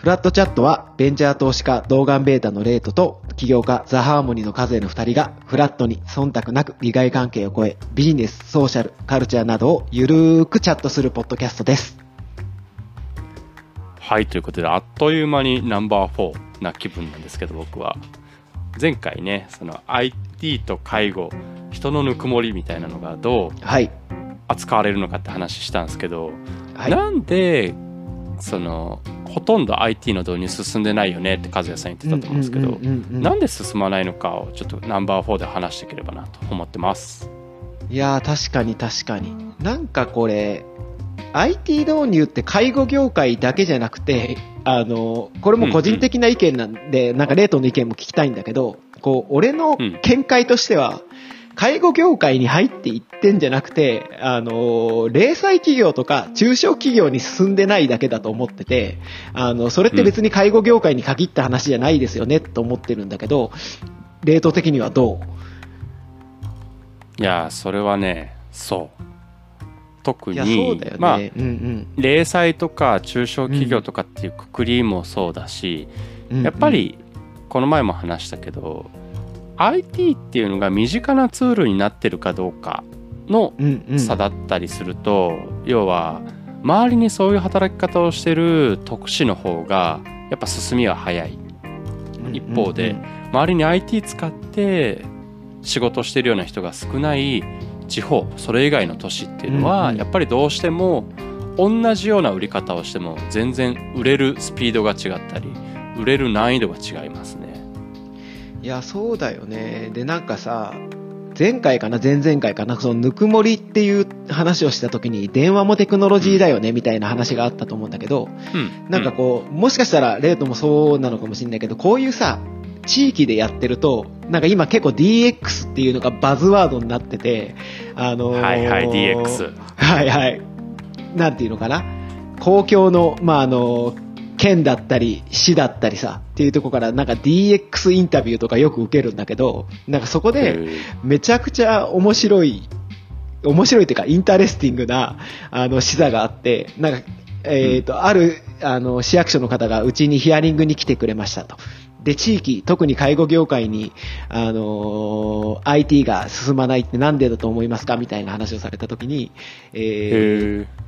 フラットチャットはベンチャー投資家動画ベータのレートと起業家ザ・ハーモニーの数への二人がフラットに忖度なく利害関係を超えビジネス、ソーシャル、カルチャーなどをゆるーくチャットするポッドキャストです。はい、ということで、あっという間にナンバー4な気分なんですけど、僕は。前回ね、その IT と介護、人のぬくもりみたいなのがどうはい。扱われるのかって話したんですけど、はい。なんで、その、ほとんど IT の導入進んでないよねって和也さん言ってたと思うんですけど、うんうんうんうんなんで進まないのかをちょっとナンバー4で話していければなと思ってます。いやー、確かに確かに。なんかこれ、IT 導入って介護業界だけじゃなくて、あの、これも個人的な意見なんで、なんかレートの意見も聞きたいんだけど、こう、俺のうん見解としては、介護業界に入っていってんじゃなくて、あの、零細企業とか中小企業に進んでないだけだと思ってて、あの、それって別に介護業界に限った話じゃないですよね、と思ってるんだけど、レート的にはどう？いやー、それはね、そう。特に、ね。まあ、うん零細とか中小企業とかっていうくくりもそうだし、うん。やっぱりこの前も話したけど IT っていうのが身近なツールになってるかどうかのうんうん、差だったりすると、要は周りにそういう働き方をしてる特殊の方がやっぱ進みは早い。一方で周りに IT 使って仕事してるような人が少ない地方それ以外の都市っていうのは、うんうん。やっぱりどうしても同じような売り方をしても全然売れるスピードが違ったり売れる難易度が違いますね。いや、そうだよね。で、なんかさ、前回かな、前々回かな、そのぬくもりっていう話をした時に、電話もテクノロジーだよね、みたいな話があったと思うんだけど、うん、なんかこう、もしかしたら、レートもそうなのかもしれないけど、こういうさ、地域でやってると、なんか今結構 DX っていうのがバズワードになってて、あのーはいはい DX はいはい。なんていうのかな。公共の、まあ、あの、県だったり、市だったりさ、っていうところからなんか DX インタビューとかよく受けるんだけど、なんかそこで、めちゃくちゃ面白い、面白いっていうか、 interesting な、あの、視座があって、なんか、えっ、と、ある、あの、市役所の方がうちにヒアリングに来てくれましたと。で、地域、特に介護業界に、あのー IT が進まないってなんでだと思いますか？みたいな話をされたときに、えー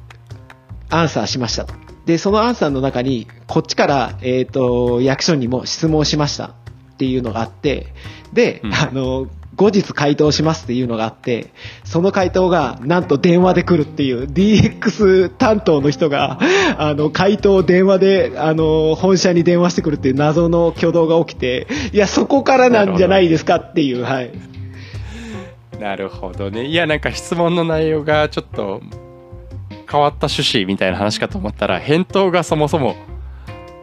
アンサーしましたと。で、そのアンサーの中に、こっちから、えっ、と、役所にも質問しました。っていうのがあって、で、うん。あの、後日回答しますっていうのがあって、その回答が、なんと電話で来るっていう、DX 担当の人が、あの、回答を電話で、あの、本社に電話してくるっていう謎の挙動が起きて、いや、そこからなんじゃないですかっていう、はい。なるほどね。いやなんか質問の内容がちょっと変わった趣旨みたいな話かと思ったら返答がそもそも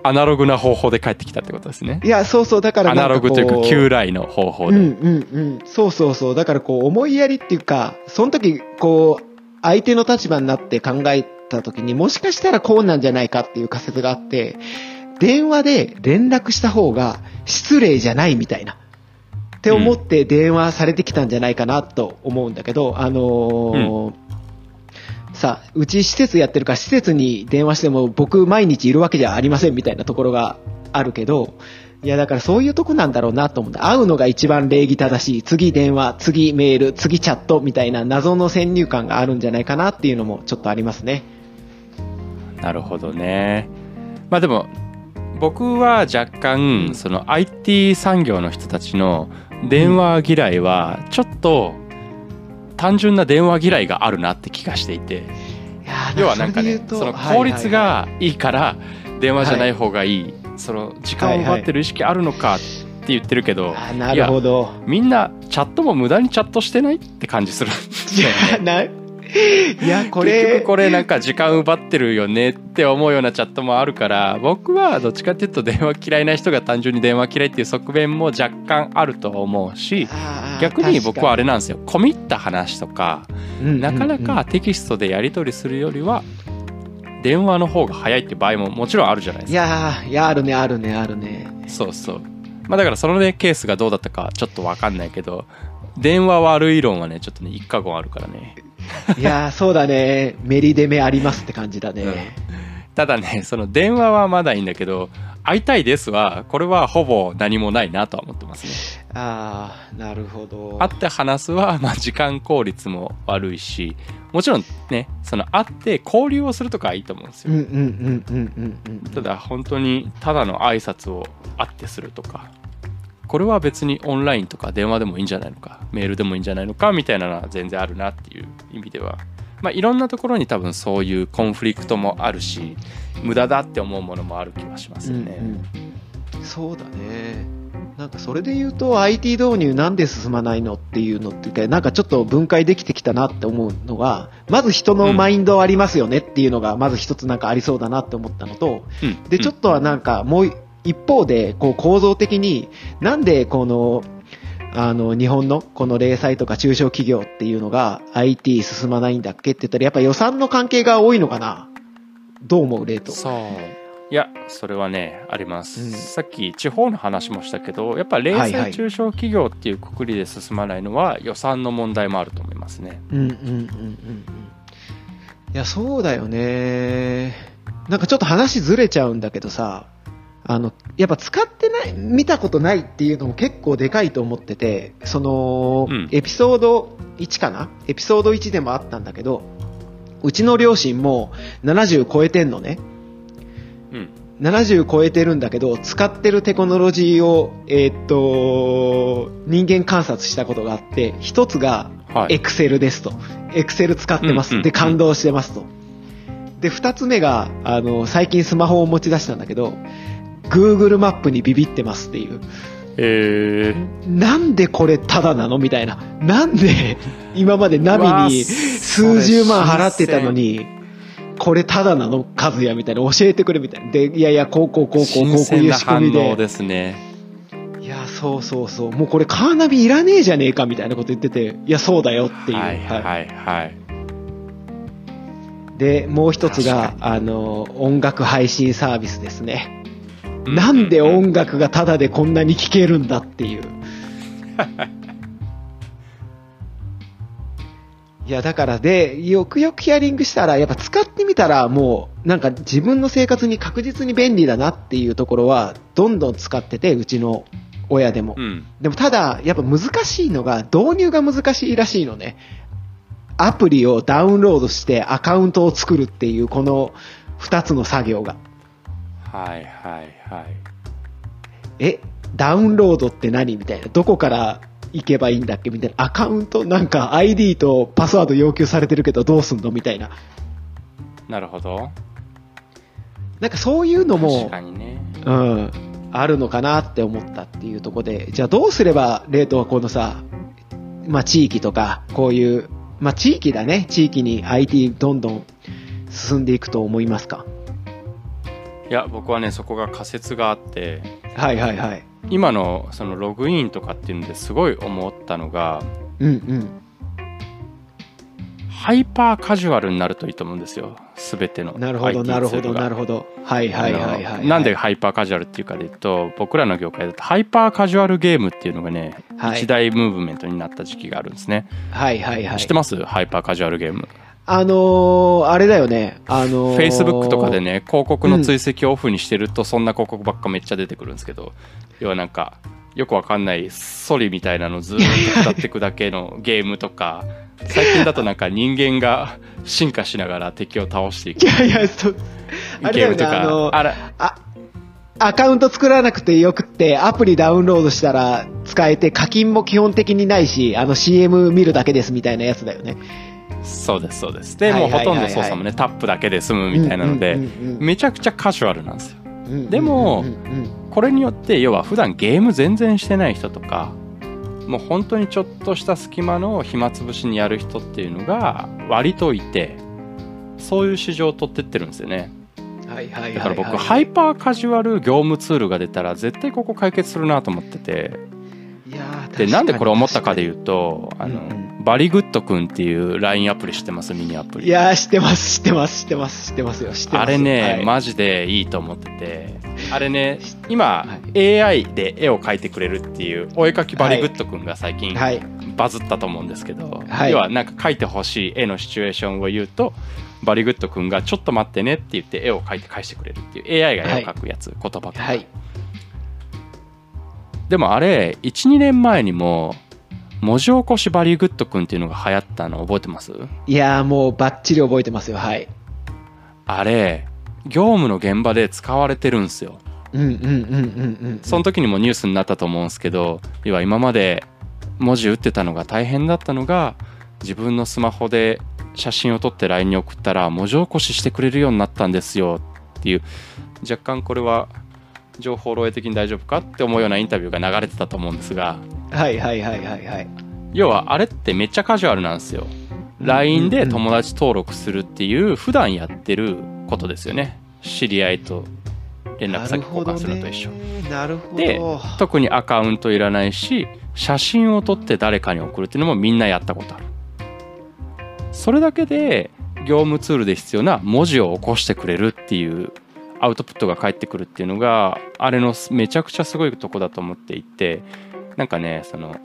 アナログな方法で返ってきたってことですねいや、そうそう、だからアナログというか旧来の方法で、うんうんうん。そうそうそう。だからこう、思いやりっていうか、その時、こう、相手の立場になって考えた時にもしかしたらこうなんじゃないかっていう仮説があって、電話で連絡した方が失礼じゃないみたいな。って思って電話されてきたんじゃないかなと思うんだけど、あのーさあ、うち施設やってるから施設に電話しても僕毎日いるわけじゃありませんみたいなところがあるけど、いやだからそういうとこなんだろうなと思って、会うのが一番礼儀正しい、次電話、次メール、次チャットみたいな謎の先入観があるんじゃないかなっていうのもちょっとありますね。なるほどね。まあでも僕は若干その IT 産業の人たちの電話嫌いはちょっと単純な電話嫌いがあるなって気がしていて要はなんかねその効率がいいから電話じゃない方がいい、その時間を奪ってる意識あるのかって言ってるけど、なるほど。みんなチャットも無駄にチャットしてないって感じするんですいよや、ね。な、いや、こ 結れ局、これなんか時間奪ってるよねって思うようなチャットもあるから僕はどっちかっていうと電話嫌いな人が単純に電話嫌いっていう側面も若干あると思うし逆に僕はあれ確なんですよ込み入った話とかなかなかテキストでやり取りするよりは電話の方が早いって場合ももちろんあるじゃないですか。いやーいや、あるね、あるね、あるね。そうそう。まあだからそのねケースがどうだったかちょっとわかんないけど電話悪い論はねちょっとね一過言あるからね。いやーそうだね。メリデメありますって感じだね。うん。ただねその電話はまだいいんだけど会いたいですはこれはほぼ何もないなとは思ってますね。ああなるほど。会って話すは、まあ、時間効率も悪いし。もちろんねその会って交流をするとかはいいと思うんですよ、うんうんうんうんうんうん。ただ本当にただの挨拶を会ってするとかこれは別にオンラインとか電話でもいいんじゃないのかメールでもいいんじゃないのかみたいなのは全然あるなっていう意味では。まあいろんなところに多分そういうコンフリクトもあるし無駄だって思うものもある気はしますよね、うんうん。そうだね。なんかそれで言うと IT 導入なんで進まないのっていうのってなんかちょっと分解できてきたなって思うのがまず人のマインドありますよねっていうのがまず一つなんかありそうだなって思ったのとうん。でちょっとはなんかもう一方でこう構造的になんでこのあの日本のこの零細とか中小企業っていうのが IT 進まないんだっけって言ったらやっぱ予算の関係が多いのかな？どう思うレート。そう。いやそれはねあります、うん。さっき地方の話もしたけどやっぱ零細中小企業っていうくくりで進まないのは予算の問題もあると思いますね。うんうんうんうんうん。いやそうだよね。なんかちょっと話ずれちゃうんだけどさあのやっぱ使ってない見たことないっていうのも結構でかいと思っててその、うんエピソード1かな？エピソード1でもあったんだけどうちの両親も70超えてんのねうん70超えてるんだけど使ってるテクノロジーを、えーっと人間観察したことがあって一つがはいエクセルですと。エクセル使ってます。で、感動してますと。で、二つ目が、あの、最近スマホを持ち出したんだけど、Google マップにビビってますっていう。えー、なんでこれタダなのみたいな。なんで今までナビに数十万払ってたのに、これタダなの和也みたいな。教えてくれみたいな。で、いやいや、こうこうこうこう、こ新うこういう仕組みで。応ですねいや、そうそうそう。もうこれカーナビいらねえじゃねえかみたいなこと言ってて、いや、そうだよっていう。はいはいはいで、もう一つが確、あの、音楽配信サービスですね。うなんでう音楽がタダでこんなに聴けるんだっていう。いや、だからで、よくよくヒアリングしたら、やっぱ使ってみたら、もう、なんか自分の生活に確実に便利だなっていうところは、どんどん使ってて、うちの親でも。うんでもただ、やっぱ難しいのが、導入が難しいらしいのね。アプリをダウンロードしてアカウントを作るっていう、この二つの作業が。はいはいはいえ、ダウンロードって何みたいな。どこから行けばいいんだっけみたいな。アカウントなんか ID とパスワード要求されてるけどどうすんのみたいな。なるほどなんかそういうの確もねうん、あるのかなって思ったっていうところで、じゃあどうすれば、レートはこのさ、まあ地域とか、こういう、まあ地域だね。地域に IT どんどん進んでいくと思いますか？いや僕はねそこが仮説があってはいはいはい。今のそのログインとかっていうのですごい思ったのがうんうん。ハイパーカジュアルになるといいと思うんですよ全てのなるほどなるほどなるほど。はいはいはいはい、なんでハイパーカジュアルっていうかで言うと僕らの業界だとハイパーカジュアルゲームっていうのがね、はい一大ムーブメントになった時期があるんですね、はいはいはい。知ってます？ハイパーカジュアルゲーム、あのー、あれだよね。あのー、Facebook とかで。ね広告の追跡をオフにしてるとそんな広告ばっかめっちゃ出てくるんですけど要はなんかよくわかんないソリみたいなのずーっと歌っていくだけのゲームとか最近だとなんか人間が進化しながら敵を倒していくいやいや、そう、あれだよね、ゲームとかあの、あらあ、アカウント作らなくてよくって、アプリダウンロードしたら使えて、課金も基本的にないし、あの CM 見るだけですみたいなやつだよね。そうですそうです。でもうほとんど操作もねタップだけで済むみたいなのでめちゃくちゃカジュアルなんですよ。でもこれによって要は普段ゲーム全然してない人とかもう本当にちょっとした隙間の暇つぶしにやる人っていうのが割といてそういう市場を取ってってるんですよね。だから僕ハイパーカジュアル業務ツールが出たら絶対ここ解決するなと思ってて。でなんでこれ思ったかで言うとあの、うんうんバリグッドくんっていう LINE アプリ知ってます？ミニアプリ。いやー、知ってます、知ってます、知ってます、知ってますよ、知ってます。あれね、はい。マジでいいと思ってて。あれね今、は AI で絵を描いてくれるっていうお絵描きバリグッドくんが最近はい。バズったと思うんですけど、はい。要はなんか描いてほしい絵のシチュエーションを言うとバリグッド君が「ちょっと待ってね」って言って絵を描いて返してくれるっていう AI が絵を描くやつ、言葉が、はい。でもあれ12年前にも文字起こしバリグッド君っていうのが流行ったの覚えてます？いやーもうバッチリ覚えてますよ。はい。あれ業務の現場で使われてるんですよ。その時にもニュースになったと思うんですけど要は今まで文字打ってたのが大変だったのが自分のスマホで写真を撮って LINE に送ったら文字起こししてくれるようになったんですよっていう若干これは情報漏洩的に大丈夫かって思うようなインタビューが流れてたと思うんですがはいはいはいはいはい。要はあれってめっちゃカジュアルなんですよ LINE で友達登録するっていう普段やってることですよね知り合いと連絡先交換するのと一緒なるほど。で特にアカウントいらないし写真を撮って誰かに送るっていうのもみんなやったことあるそれだけで業務ツールで必要な文字を起こしてくれるっていうアウトプットが返ってくるっていうのがあれのめちゃくちゃすごいとこだと思っていてなんかねその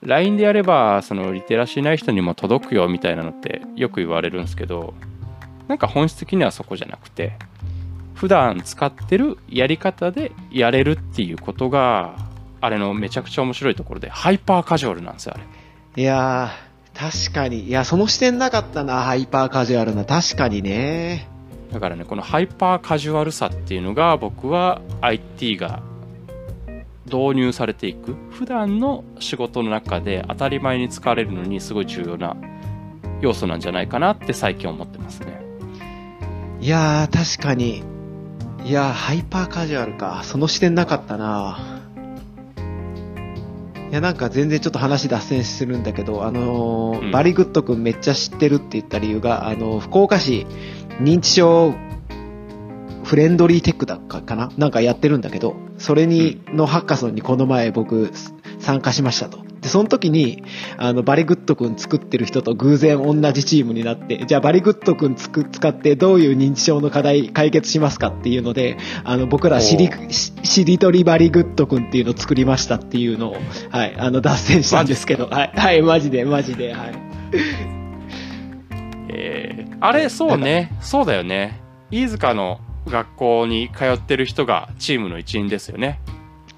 LINE でやればそのリテラシーない人にも届くよみたいなのってよく言われるんですけどなんか本質的にはそこじゃなくて普段使ってるやり方でやれるっていうことがあれのめちゃくちゃ面白いところでハイパーカジュアルなんですよあれいやー、確かに。いや、その視点なかったな、ハイパーカジュアルな。確かにね。だからねこのハイパーカジュアルさっていうのが僕は IT が導入されていく普段の仕事の中で当たり前に使われるのにすごい重要な要素なんじゃないかなって最近思ってますねいやー、確かに。いやー、ハイパーカジュアルか。その視点なかったな。いや、なんか全然ちょっと話脱線するんだけど、あのーうんバリグッドくんめっちゃ知ってるって言った理由が、あの、福岡市認知症フレンドリーテックだかかななんかやってるんだけど、それに、のハッカソンにこの前僕参加しましたと。で、その時に、あの、バリグッドくん作ってる人と偶然同じチームになって、じゃあバリグッドくんつく使ってどういう認知症の課題解決しますかっていうので、あの、僕らしりお、ししりとりバリグッドくんっていうのを作りましたっていうのを、はい、あの、脱線したんですけど、はい、はい、マジで、マジで、はい。えーあれそうねそうだよね飯塚の学校に通ってる人がチームの一員ですよね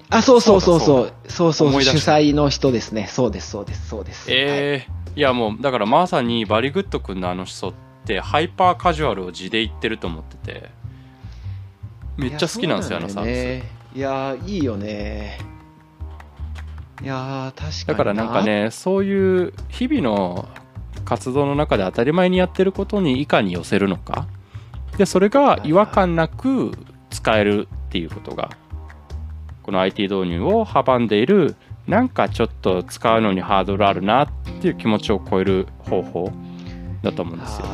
あ、そうそうそうそそうう。そうそう主催の人ですね。そうです、そうです、そうです。はいえーいやもうだからまさにバリグッド君のあの思想ってハイパーカジュアルを地で言ってると思っててめっちゃ好きなんですよあのサービスいや、いいよね。いやー、確かに。だからなんか。ねそういう日々の活動の中で当たり前にやってることにいかに寄せるのか？でそれが違和感なく使えるっていうことがこの IT 導入を阻んでいるなんかちょっと使うのにハードルあるなっていう気持ちを超える方法だと思うんですよ。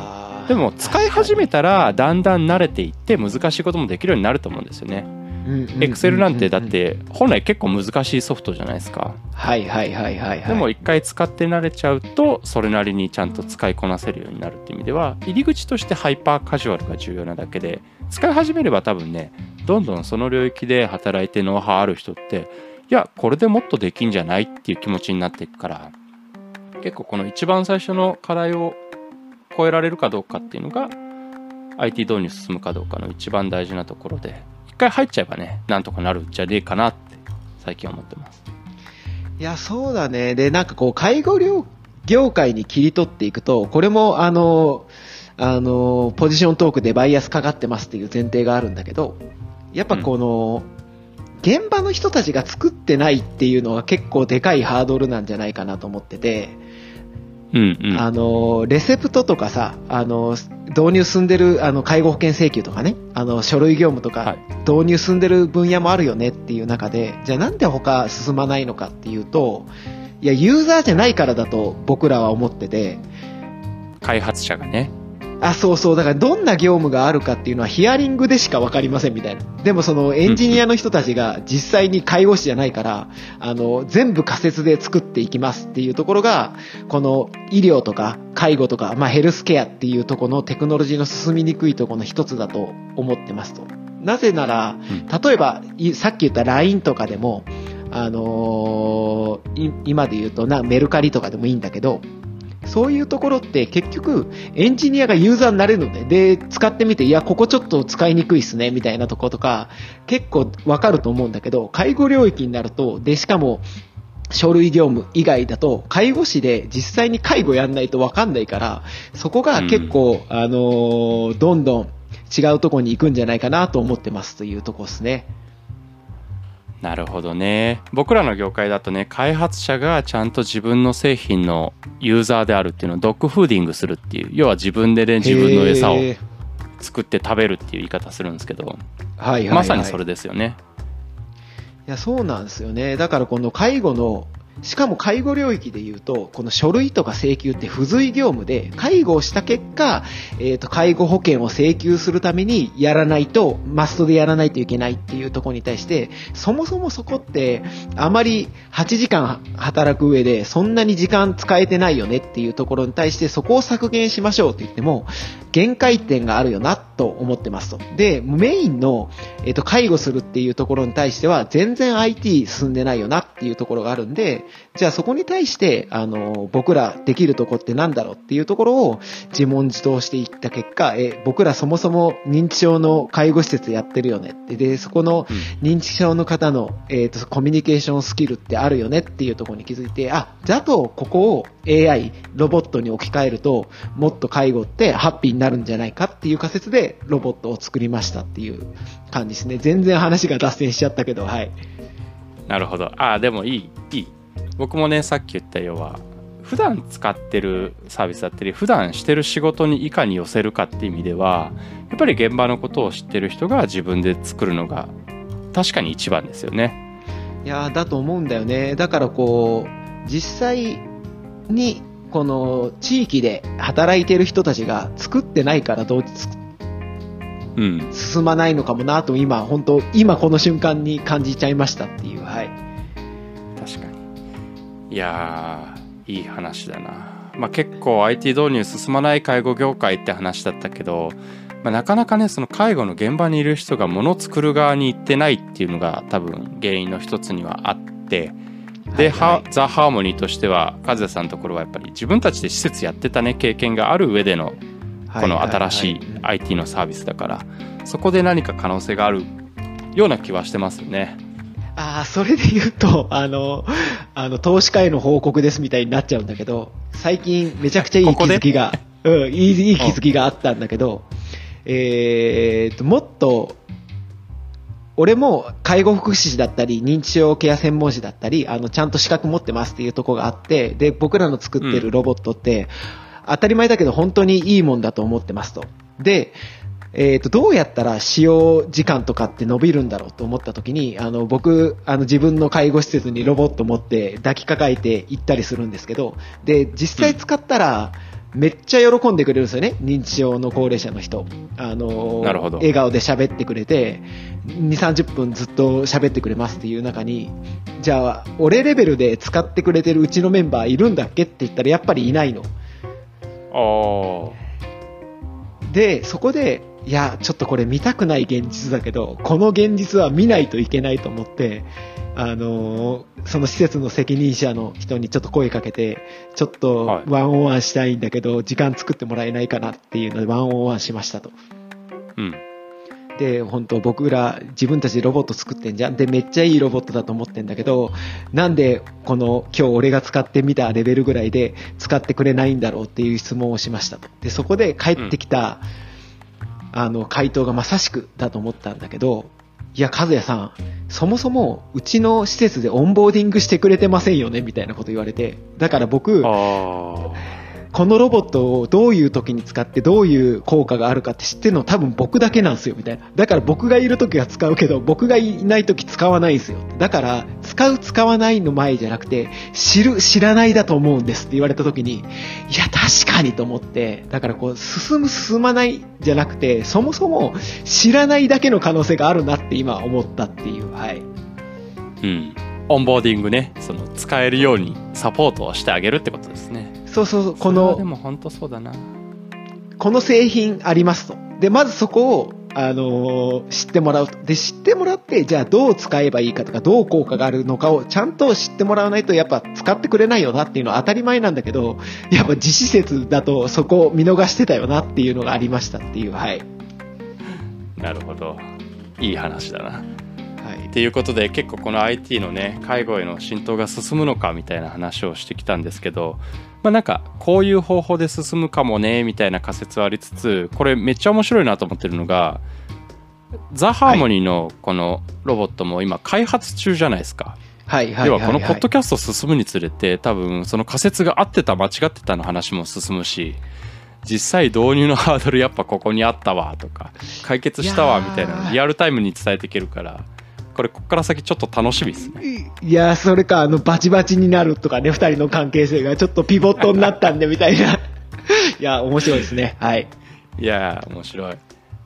でも使い始めたらだんだん慣れていって難しいこともできるようになると思うんですよね。うんエクセルなんてだっ。て本来結構難しいソフトじゃないですか。はいはいはいはいはい。でも一回使って慣れちゃうとそれなりにちゃんと使いこなせるようになるっていう意味では入り口としてハイパーカジュアルが重要なだけで使い始めれば多分ねどんどんその領域で働いてノウハウある人っていやこれでもっとできんじゃないっていう気持ちになっていくから結構この一番最初の課題を超えられるかどうかっていうのが IT 導入進むかどうかの一番大事なところで一回入っちゃえばねなんとかなるんじゃねえかなって最近思ってます。いや、そうだね。で、なんかこう、介護業業界に切り取っていくと、これも、あの、あの、ポジショントークでバイアスかかってますっていう前提があるんだけど、やっぱこの、現場の人たちが作ってないっていうのは結構でかいハードルなんじゃないかなと思ってて、うんうん。あの、レセプトとかさ、あの、導入進んでる、あの、介護保険請求とかね、あの、書類業務とはかい、導入進んでる分野もあるよねっていう中で、じゃあなんで他進まないのかっていうと、いや、ユーザーじゃないからだと僕らは思ってて、開発者がね。あ、そうそう、だからどんな業務があるかっていうのはヒアリングでしかわかりませんみたいな。でもそのエンジニアの人たちが実際に介護士じゃないから、あの、全部仮説で作っていきますっていうところが、この医療とか介護とか、まあヘルスケアっていうところのテクノロジーの進みにくいところの一つだと思ってますと。なぜなら、うん例えば、いさっき言った LINE とかでも、あのーい今で言うとな、メルカリとかでもいいんだけど、そういうところって結局エンジニアがユーザーになれるので、で、使ってみて、いや、ここちょっと使いにくいっすね、みたいなとことか、結構わかると思うんだけど、介護領域になると、で、しかも、書類業務以外だと、介護士で実際に介護やんないとわかんないから、そこが結構、あのーどんどん違うところに行くんじゃないかなと思ってますというところですね。なるほどね。僕らの業界だとね開発者がちゃんと自分の製品のユーザーであるっていうのをドッグフーディングするっていう要は自分でね自分の餌を作って食べるっていう言い方するんですけど。はいはいはい、まさにそれですよね。いや、そうなんですよね。だからこの介護の、しかも介護領域で言うと、この書類とか請求って付随業務で、介護をした結果、えっ、と、介護保険を請求するためにやらないと、マストでやらないといけないっていうところに対して、そもそもそこって、あまり8時間働く上で、そんなに時間使えてないよねっていうところに対して、そこを削減しましょうって言っても、限界点があるよなと思ってますと。で、メインの、えっと、介護するっていうところに対しては、全然 IT 進んでないよなっていうところがあるんで、じゃあそこに対して、あの、僕らできるとこってなんだろうっていうところを自問自答していった結果、え、僕らそもそも認知症の介護施設やってるよねって。で、そこの認知症の方の、えっと、コミュニケーションスキルってあるよねっていうところに気づいて、あ、だとここを AI、ロボットに置き換えると、もっと介護ってハッピーになるんじゃないかっていう仮説でロボットを作りましたっていう感じですね。全然話が脱線しちゃったけど、はい。なるほどああでもいいいい僕もねさっき言ったようは普段使ってるサービスだったり普段してる仕事にいかに寄せるかっていう意味ではやっぱり現場のことを知ってる人が自分で作るのが確かに一番ですよねいやーだと思うんだよね。だからこう、実際に、この地域で働いてる人たちが作ってないからどうつうん進まないのかもなと今、本当今この瞬間に感じちゃいましたっていう、はい。いやーいい話だな、まあ、結構 IT 導入進まない介護業界って話だったけど、まあ、なかなかねその介護の現場にいる人が物を作る側に行ってないっていうのが多分原因の一つにはあってで、はいはい。ハザ・ハーモニーとしては和也さんのところはやっぱり自分たちで施設やってたね経験がある上でのこの新しい IT のサービスだからそこで何か可能性があるような気はしてますよね。ああ、それで言うと、あの、あの、投資家への報告ですみたいになっちゃうんだけど、最近めちゃくちゃいい気づきが、うん、いい、いい気づきがあったんだけど、えーと、もっと、俺も介護福祉士だったり、認知症ケア専門士だったり、あの、ちゃんと資格持ってますっていうところがあって、で、僕らの作ってるロボットって、当たり前だけど本当にいいもんだと思ってますと。で、えっ、と、どうやったら使用時間とかって伸びるんだろうと思った時に、あの、僕、あの、自分の介護施設にロボット持って抱きかかえて行ったりするんですけど、で、実際使ったら、めっちゃ喜んでくれるんですよね。認知症の高齢者の人。あの、笑顔で喋ってくれて、2、30分ずっと喋ってくれますっていう中に、じゃあ、俺レベルで使ってくれてるうちのメンバーいるんだっけって言ったらやっぱりいないの。あで、そこで、いや、ちょっとこれ見たくない現実だけど、この現実は見ないといけないと思って、あのーその施設の責任者の人にちょっと声かけて、ちょっとはいワンオンワンしたいんだけど、時間作ってもらえないかなっていうのでワンオンワンしましたと。うんで、本当僕ら自分たちでロボット作ってんじゃん。で、めっちゃいいロボットだと思ってんだけど、なんでこの今日俺が使ってみたレベルぐらいで使ってくれないんだろうっていう質問をしましたと。で、そこで返ってきた、あの、回答がまさしくだと思ったんだけど、いや、和也さん、そもそもうちの施設でオンボーディングしてくれてませんよねみたいなこと言われて、だから僕、このロボットをどういう時に使ってどういう効果があるかって知ってるの多分僕だけなんですよみたいな。だから僕がいる時は使うけど僕がいない時使わないんですよ。だから使う使わないの前じゃなくて知る知らないだと思うんですって言われた時にいや確かにと思ってだからこう進む進まないじゃなくてそもそも知らないだけの可能性があるなって今思ったっていう。はい。ーうんオンボーディングねその使えるようにサポートをしてあげるってことですねそうそうそう、このでも本当そうだなこの製品ありますと。で、まずそこをあのー知ってもらうと。で、知ってもらって、じゃあどう使えばいいかとか、どう効果があるのかをちゃんと知ってもらわないと、やっぱ使ってくれないよなっていうのは当たり前なんだけど、やっぱ自施設だとそこを見逃してたよなっていうのがありましたっていう、はい。なるほどいい話だなはいっていうことで結構この IT のね介護への浸透が進むのかみたいな話をしてきたんですけどまあなんかこういう方法で進むかもねみたいな仮説はありつつこれめっちゃ面白いなと思ってるのがザ・ハーモニーのこのロボットも今開発中じゃないですか。はい。ははこのポッドキャスト進むにつれて多分その仮説が合ってた間違ってたの話も進むし実際導入のハードルやっぱここにあったわとか解決したわみたいなのリアルタイムに伝えていけるからこれこっから先ちょっと楽しみですね。いや、それか、あの、バチバチになるとかね、二人の関係性がちょっとピボットになったんで、みたいな。いや、面白いですね。はい。いやー面白い。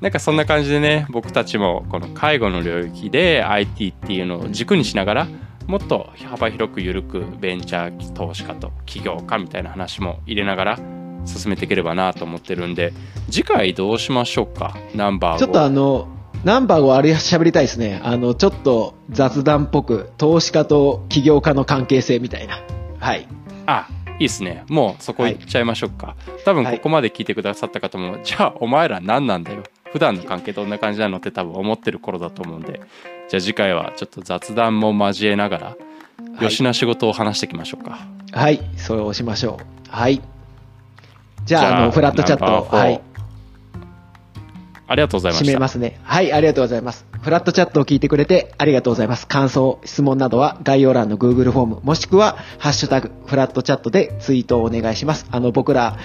なんかそんな感じでね僕たちもこの介護の領域で IT っていうのを軸にしながらもっと幅広く緩くベンチャー投資家と起業家みたいな話も入れながら進めていければなと思ってるんで次回どうしましょうか？ナンバーをちょっとあの、ナンバーをあれ喋りたいですね。あの、ちょっと雑談っぽく、投資家と起業家の関係性みたいな。はい。あいいですねもうそこ行っちゃいましょうか、多分ここまで聞いてくださった方も、じゃあお前ら何なんだよ普段の関係どんな感じなのって多分思ってる頃だと思うんでじゃあ次回はちょっと雑談も交えながら、はいよしな仕事を話していきましょうかはい。それをしましょう。はい。じゃあ、じゃああの、フラットチャット、はい。ありがとうございました締めますね。はい、ありがとうございます。フラットチャットを聞いてくれてありがとうございます。感想、質問などは概要欄の Google フォーム、もしくは、ハッシュタグ、フラットチャットでツイートをお願いします。あの、僕ら、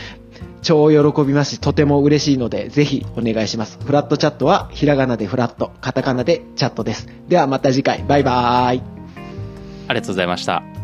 超喜びますし、とても嬉しいので、ぜひお願いします。フラットチャットは、ひらがなでフラット、カタカナでチャットです。ではまた次回、バイバーイ。ありがとうございました